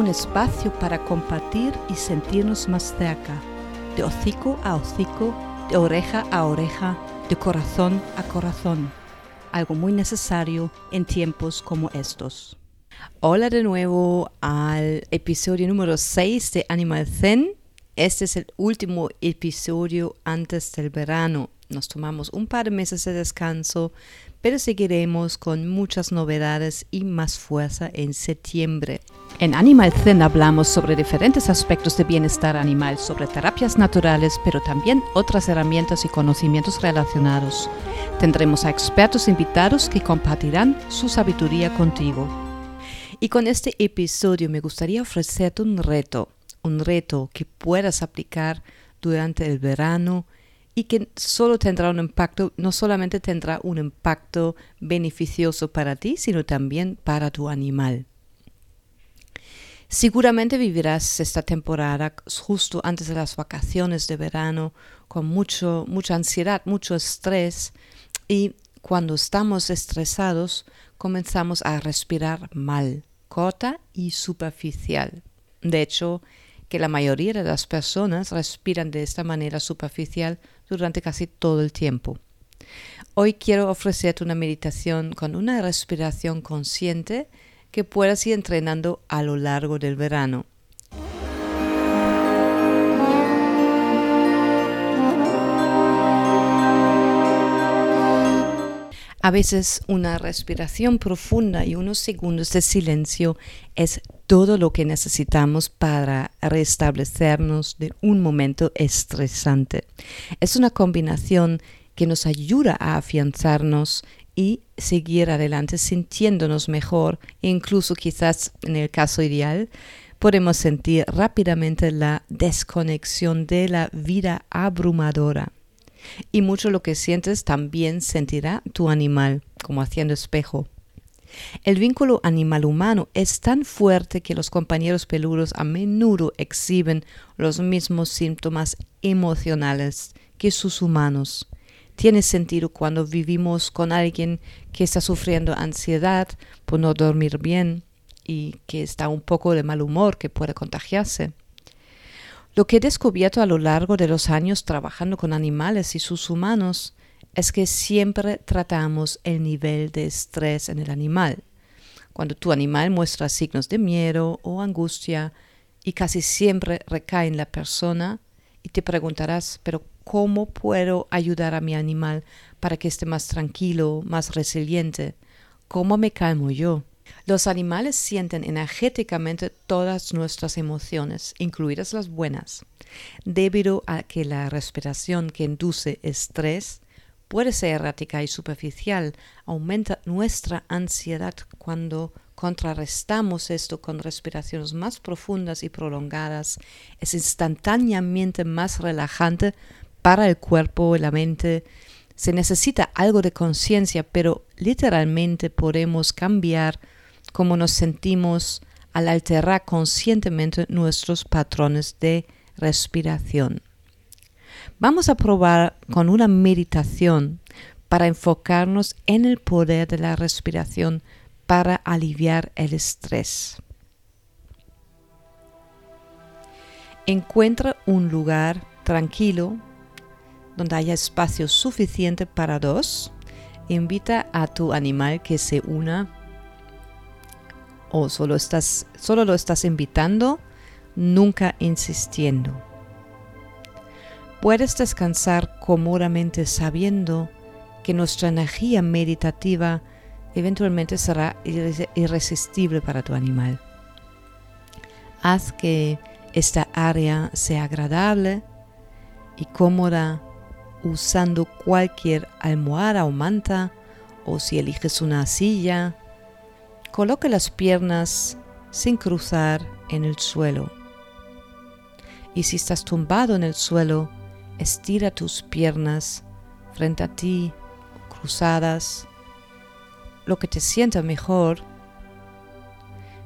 Un espacio para compartir y sentirnos más cerca, de hocico a hocico, de oreja a oreja, de corazón a corazón, algo muy necesario en tiempos como estos. Hola de nuevo al episodio número 6 de Animal Zen. Este es el último episodio antes del verano. Nos tomamos un par de meses de descanso, pero seguiremos con muchas novedades y más fuerza en septiembre. En Animal Zen hablamos sobre diferentes aspectos de bienestar animal, sobre terapias naturales, pero también otras herramientas y conocimientos relacionados. Tendremos a expertos invitados que compartirán su sabiduría contigo. Y con este episodio me gustaría ofrecerte un reto, un reto que puedas aplicar durante el verano y que solo tendrá un impacto, no solamente tendrá un impacto beneficioso para ti, sino también para tu animal. Seguramente vivirás esta temporada justo antes de las vacaciones de verano con mucho, mucha ansiedad, mucho estrés y cuando estamos estresados comenzamos a respirar mal, corta y superficial. De hecho, que la mayoría de las personas respiran de esta manera superficial durante casi todo el tiempo. Hoy quiero ofrecerte una meditación con una respiración consciente que puedas ir entrenando a lo largo del verano. A veces una respiración profunda y unos segundos de silencio es todo lo que necesitamos para restablecernos de un momento estresante. Es una combinación que nos ayuda a afianzarnos y seguir adelante sintiéndonos mejor incluso quizás en el caso ideal podemos sentir rápidamente la desconexión de la vida abrumadora. Y mucho lo que sientes también sentirá tu animal, como haciendo espejo. El vínculo animal-humano es tan fuerte que los compañeros peludos a menudo exhiben los mismos síntomas emocionales que sus humanos tiene sentido cuando vivimos con alguien que está sufriendo ansiedad por no dormir bien y que está un poco de mal humor que puede contagiarse. Lo que he descubierto a lo largo de los años trabajando con animales y sus humanos es que siempre tratamos el nivel de estrés en el animal. Cuando tu animal muestra signos de miedo o angustia, y casi siempre recae en la persona, y te preguntarás, pero ¿cómo puedo ayudar a mi animal para que esté más tranquilo, más resiliente? ¿Cómo me calmo yo? Los animales sienten energéticamente todas nuestras emociones, incluidas las buenas, debido a que la respiración que induce estrés puede ser errática y superficial, aumenta nuestra ansiedad cuando contrarrestamos esto con respiraciones más profundas y prolongadas, es instantáneamente más relajante para el cuerpo y la mente. Se necesita algo de conciencia, pero literalmente podemos cambiar cómo nos sentimos al alterar conscientemente nuestros patrones de respiración. Vamos a probar con una meditación para enfocarnos en el poder de la respiración para aliviar el estrés. Encuentra un lugar tranquilo donde haya espacio suficiente para dos. Invita a tu animal que se una o solo, estás, solo lo estás invitando, nunca insistiendo. Puedes descansar cómodamente sabiendo que nuestra energía meditativa eventualmente será irresistible para tu animal. Haz que esta área sea agradable y cómoda usando cualquier almohada o manta o si eliges una silla. Coloca las piernas sin cruzar en el suelo. Y si estás tumbado en el suelo, estira tus piernas frente a ti, cruzadas, lo que te sienta mejor.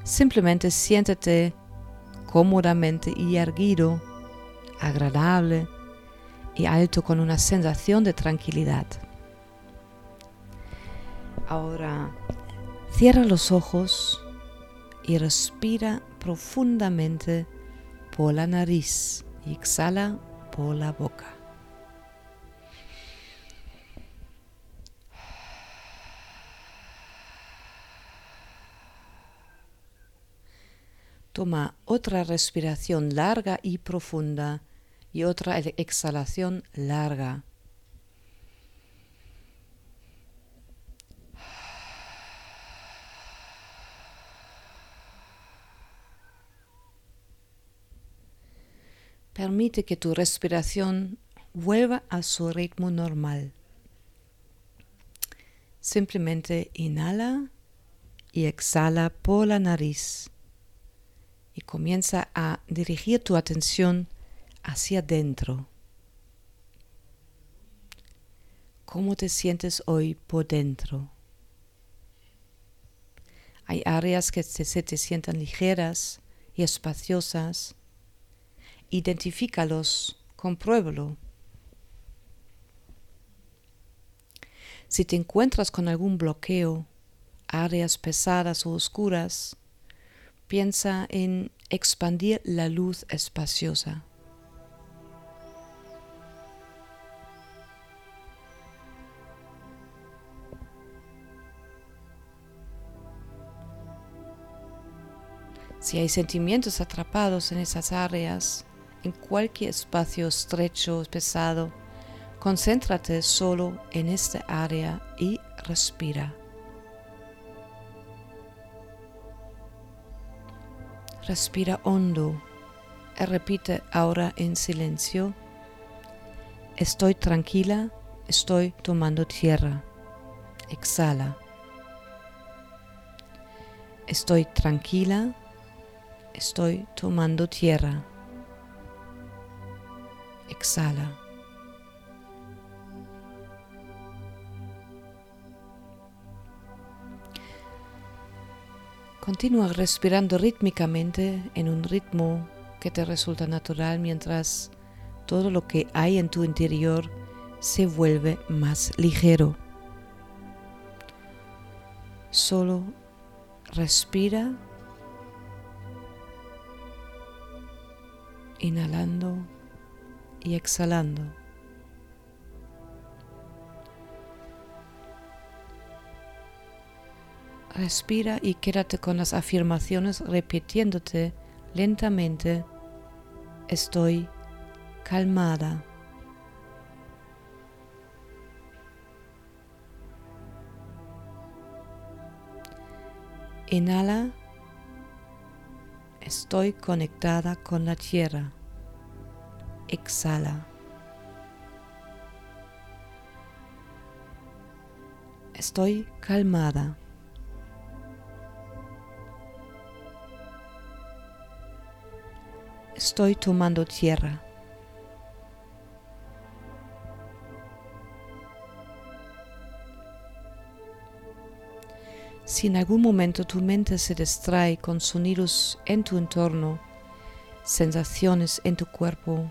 Simplemente siéntate cómodamente y erguido, agradable y alto con una sensación de tranquilidad. Ahora cierra los ojos y respira profundamente por la nariz y exhala por la boca. Toma otra respiración larga y profunda y otra exhalación larga. Permite que tu respiración vuelva a su ritmo normal. Simplemente inhala y exhala por la nariz y comienza a dirigir tu atención hacia adentro. ¿Cómo te sientes hoy por dentro? Hay áreas que se te sientan ligeras y espaciosas. Identifícalos, compruébalo. Si te encuentras con algún bloqueo, áreas pesadas o oscuras, piensa en expandir la luz espaciosa. Si hay sentimientos atrapados en esas áreas, en cualquier espacio estrecho, o pesado, concéntrate solo en esta área y respira. Respira hondo y repite ahora en silencio. Estoy tranquila, estoy tomando tierra. Exhala. Estoy tranquila, estoy tomando tierra. Exhala. Continúa respirando rítmicamente en un ritmo que te resulta natural mientras todo lo que hay en tu interior se vuelve más ligero. Solo respira, inhalando y exhalando. Respira y quédate con las afirmaciones repitiéndote lentamente, estoy calmada. Inhala, estoy conectada con la tierra. Exhala. Estoy calmada. estoy tomando tierra. Si en algún momento tu mente se distrae con sonidos en tu entorno, sensaciones en tu cuerpo,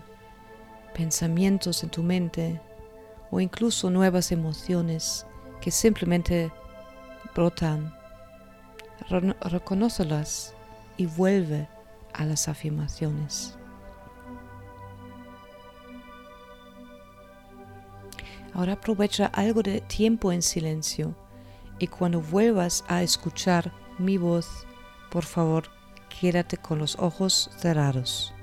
pensamientos en tu mente o incluso nuevas emociones que simplemente brotan, reconócelas y vuelve a las afirmaciones. Ahora aprovecha algo de tiempo en silencio y cuando vuelvas a escuchar mi voz, por favor, quédate con los ojos cerrados.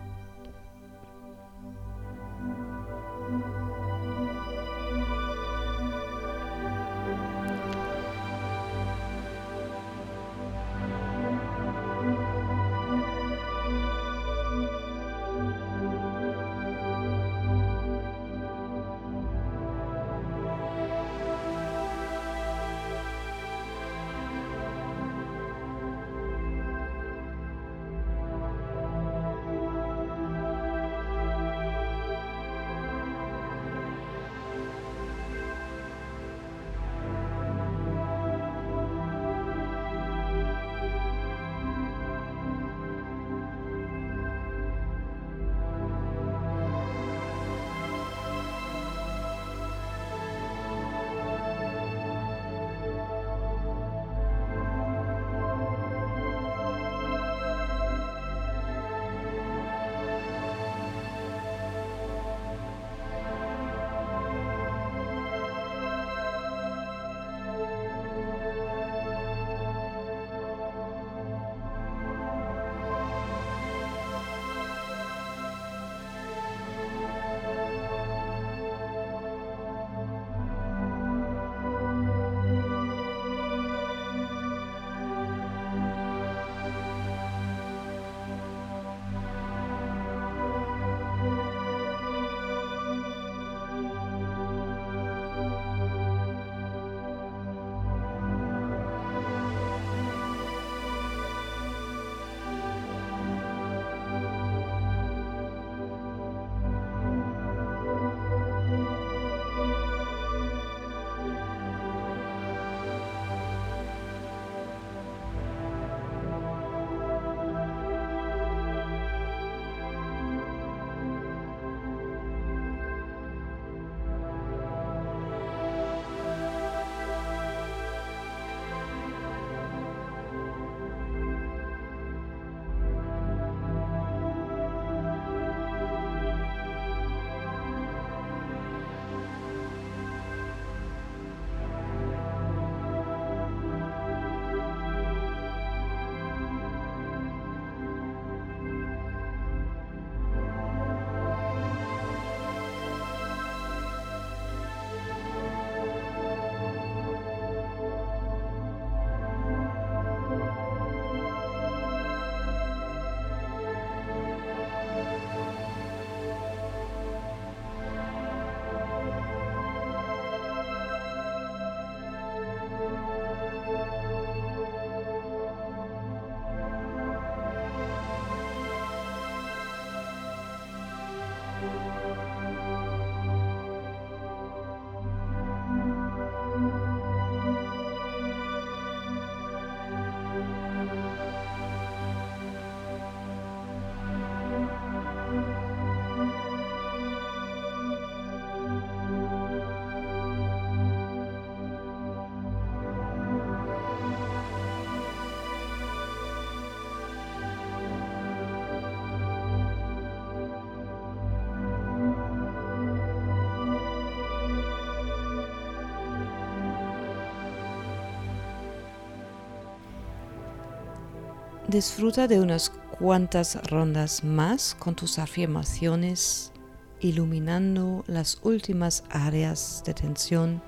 Disfruta de unas cuantas rondas más con tus afirmaciones, iluminando las últimas áreas de tensión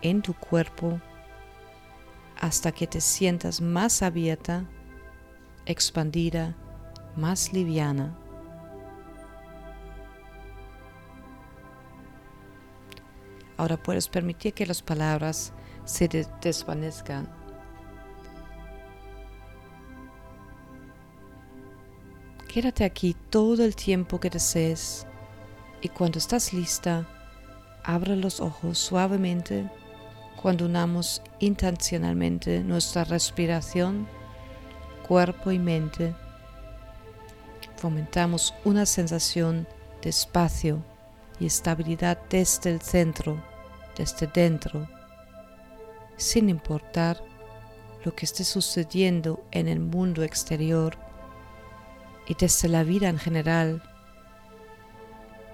en tu cuerpo hasta que te sientas más abierta, expandida, más liviana. Ahora puedes permitir que las palabras se desvanezcan Quédate aquí todo el tiempo que desees y cuando estás lista, abre los ojos suavemente cuando unamos intencionalmente nuestra respiración, cuerpo y mente. Fomentamos una sensación de espacio y estabilidad desde el centro, desde dentro, sin importar lo que esté sucediendo en el mundo exterior y desde la vida en general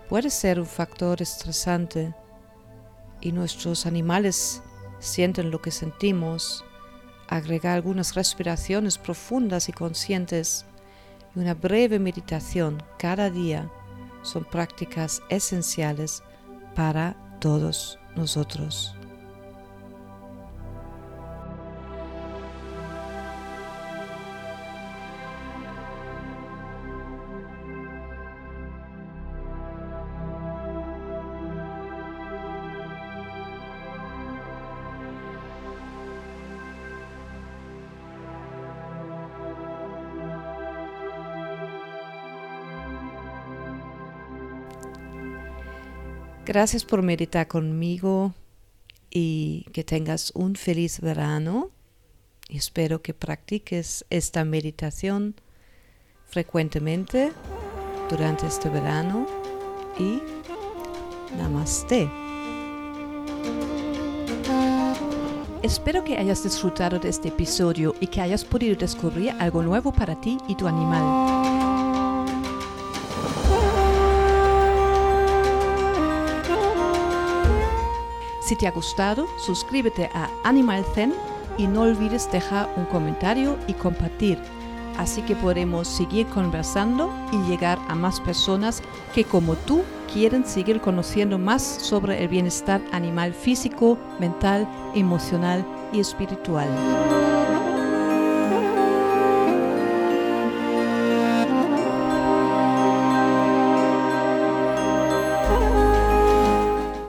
puede ser un factor estresante y nuestros animales sienten lo que sentimos, agregar algunas respiraciones profundas y conscientes y una breve meditación cada día son prácticas esenciales para todos nosotros. Gracias por meditar conmigo y que tengas un feliz verano. Espero que practiques esta meditación frecuentemente durante este verano y namaste. Espero que hayas disfrutado de este episodio y que hayas podido descubrir algo nuevo para ti y tu animal. Si te ha gustado, suscríbete a Animal Zen y no olvides dejar un comentario y compartir. Así que podremos seguir conversando y llegar a más personas que como tú quieren seguir conociendo más sobre el bienestar animal físico, mental, emocional y espiritual.